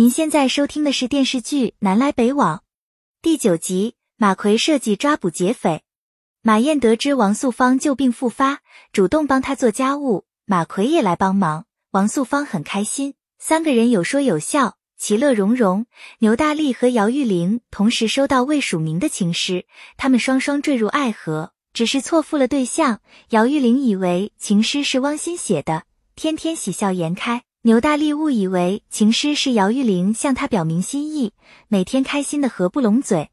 您现在收听的是电视剧《南来北往》第九集。马奎设计抓捕劫匪。马燕得知王素芳旧病复发，主动帮她做家务，马奎也来帮忙。王素芳很开心，三个人有说有笑，其乐融融。牛大力和姚玉玲同时收到未署名的情诗，他们双双坠入爱河，只是错付了对象。姚玉玲以为情诗是汪欣写的，天天喜笑颜开。牛大力误以为情诗是姚玉玲向他表明心意，每天开心的合不拢嘴。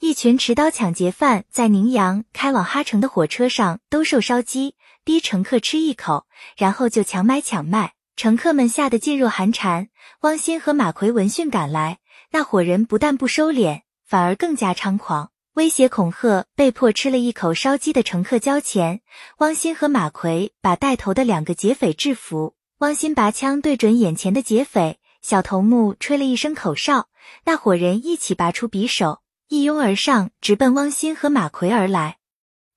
一群持刀抢劫犯在宁阳开往哈城的火车上兜售烧鸡，逼乘客吃一口，然后就强买强卖。乘客们吓得噤若寒蝉。汪鑫和马奎闻讯赶来，那伙人不但不收敛，反而更加猖狂，威胁恐吓被迫吃了一口烧鸡的乘客交钱。汪鑫和马奎把带头的两个劫匪制服。汪鑫拔枪对准眼前的劫匪，小头目吹了一声口哨，那伙人一起拔出匕首，一拥而上，直奔汪鑫和马奎而来。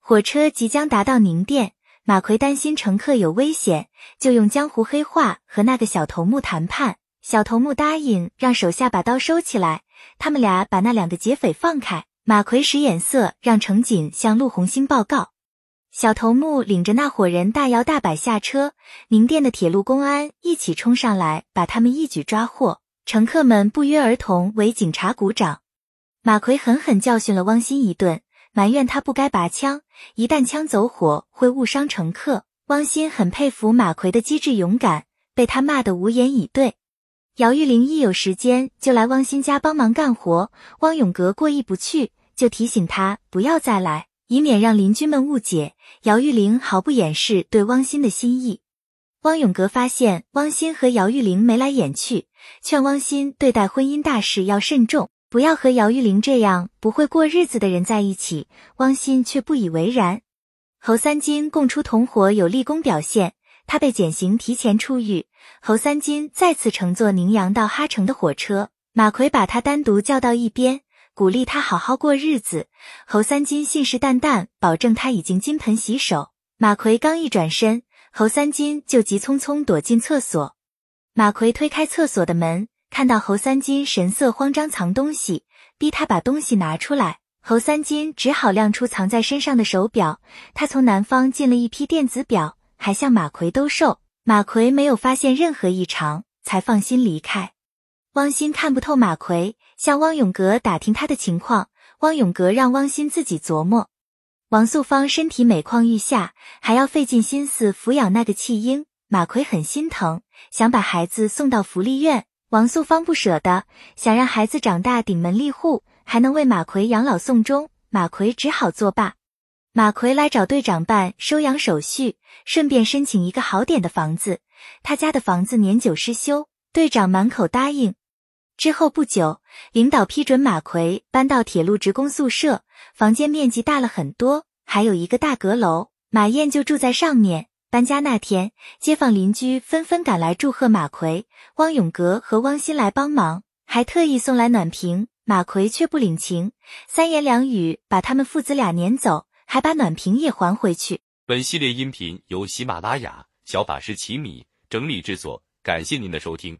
火车即将达到宁店，马奎担心乘客有危险，就用江湖黑话和那个小头目谈判。小头目答应让手下把刀收起来，他们俩把那两个劫匪放开。马奎使眼色，让乘警向陆红星报告。小头目领着那伙人大摇大摆下车，宁店的铁路公安一起冲上来，把他们一举抓获。乘客们不约而同为警察鼓掌。马奎狠狠教训了汪鑫一顿，埋怨他不该拔枪，一旦枪走火会误伤乘客。汪鑫很佩服马奎的机智勇敢，被他骂得无言以对。姚玉玲一有时间就来汪鑫家帮忙干活，汪永革过意不去，就提醒他不要再来。以免让邻居们误解，姚玉玲毫不掩饰对汪鑫的心意。汪永革发现汪鑫和姚玉玲眉来眼去，劝汪鑫对待婚姻大事要慎重，不要和姚玉玲这样不会过日子的人在一起。汪鑫却不以为然。侯三金供出同伙有立功表现，他被减刑提前出狱。侯三金再次乘坐宁阳到哈城的火车，马奎把他单独叫到一边。鼓励他好好过日子。侯三金信誓旦旦保证他已经金盆洗手。马奎刚一转身，侯三金就急匆匆躲进厕所。马奎推开厕所的门，看到侯三金神色慌张藏东西，逼他把东西拿出来。侯三金只好亮出藏在身上的手表。他从南方进了一批电子表，还向马奎兜售。马奎没有发现任何异常，才放心离开。汪鑫看不透马奎。向汪永革打听他的情况，汪永革让汪鑫自己琢磨。王素芳身体每况愈下，还要费尽心思抚养那个弃婴，马奎很心疼，想把孩子送到福利院。王素芳不舍得，想让孩子长大顶门立户，还能为马奎养老送终。马奎只好作罢。马奎来找队长办收养手续，顺便申请一个好点的房子。他家的房子年久失修，队长满口答应。之后不久，领导批准马奎搬到铁路职工宿舍，房间面积大了很多，还有一个大阁楼，马燕就住在上面。搬家那天，街坊邻居纷纷赶来祝贺马奎，汪永革和汪鑫来帮忙，还特意送来暖瓶。马奎却不领情，三言两语把他们父子俩撵走，还把暖瓶也还回去。本系列音频由喜马拉雅小法师奇米整理制作，感谢您的收听。